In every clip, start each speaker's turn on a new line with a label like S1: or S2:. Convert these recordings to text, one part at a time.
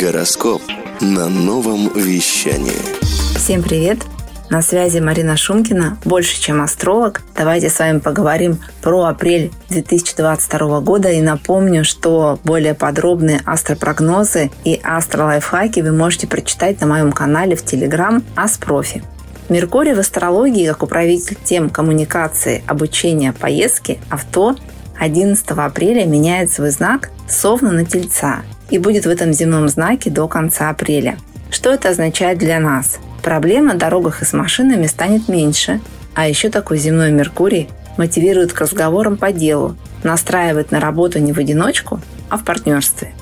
S1: Гороскоп на новом вещании.
S2: Всем привет! На связи Марина Шумкина, больше чем астролог. Давайте с вами поговорим про апрель 2022 года и напомню, что более подробные астропрогнозы и астролайфхаки вы можете прочитать на моем канале в Телеграм Аспрофи. Меркурий в астрологии как управитель тем коммуникации, обучения, поездки, авто 11 апреля меняет свой знак Совна на Тельца и будет в этом земном знаке до конца апреля. Что это означает для нас? Проблем на дорогах и с машинами станет меньше, а еще такой земной Меркурий мотивирует к разговорам по делу, настраивает на работу не в одиночку, а в партнерстве.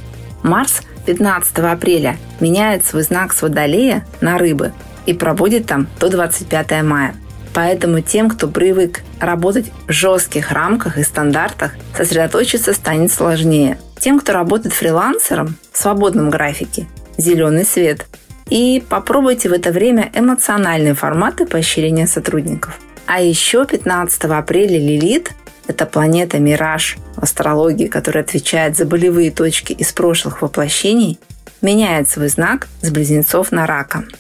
S2: Марс 15 апреля меняет свой знак с Водолея на Рыбы и пробудет там до 25 мая. Поэтому тем, кто привык работать в жестких рамках и стандартах, сосредоточиться станет сложнее. Тем, кто работает фрилансером в свободном графике, зеленый свет. И попробуйте в это время эмоциональные форматы поощрения сотрудников. А еще 15 апреля Лилит – это планета Мираж в астрологии, которая отвечает за болевые точки из прошлых воплощений, меняет свой знак с близнецов на рака –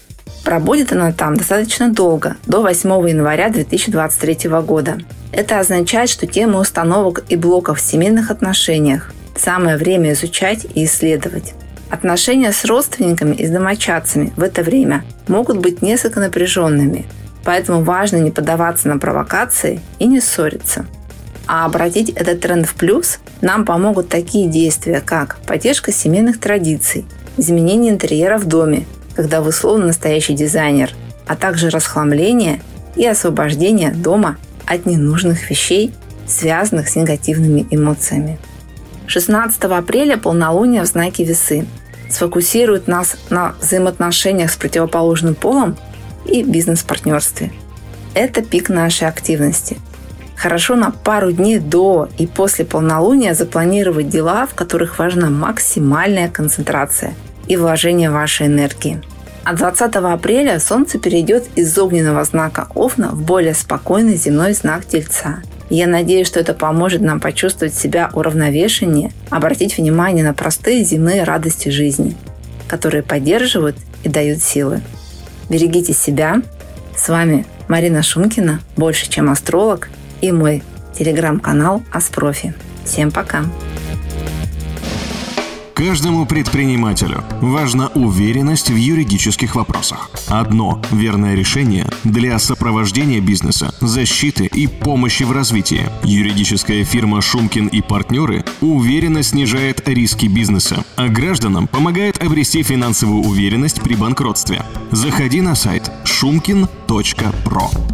S2: Пробудет она там достаточно долго, до 8 января 2023 года. Это означает, что темы установок и блоков в семейных отношениях самое время изучать и исследовать. Отношения с родственниками и с домочадцами в это время могут быть несколько напряженными, поэтому важно не поддаваться на провокации и не ссориться. А обратить этот тренд в плюс нам помогут такие действия, как поддержка семейных традиций, изменение интерьера в доме, когда вы словно настоящий дизайнер, а также расхламление и освобождение дома от ненужных вещей, связанных с негативными эмоциями. 16 апреля полнолуние в знаке весы сфокусирует нас на взаимоотношениях с противоположным полом и бизнес-партнерстве. Это пик нашей активности. Хорошо на пару дней до и после полнолуния запланировать дела, в которых важна максимальная концентрация – и вложение вашей энергии. А 20 апреля Солнце перейдет из огненного знака Овна в более спокойный земной знак Тельца. Я надеюсь, что это поможет нам почувствовать себя уравновешеннее, обратить внимание на простые земные радости жизни, которые поддерживают и дают силы. Берегите себя. С вами Марина Шумкина, больше чем астролог, и мой телеграм-канал Аспрофи. Всем пока!
S3: Каждому предпринимателю важна уверенность в юридических вопросах. Одно верное решение для сопровождения бизнеса, защиты и помощи в развитии. Юридическая фирма «Шумкин и партнеры» уверенно снижает риски бизнеса, а гражданам помогает обрести финансовую уверенность при банкротстве. Заходи на сайт шумкин.про.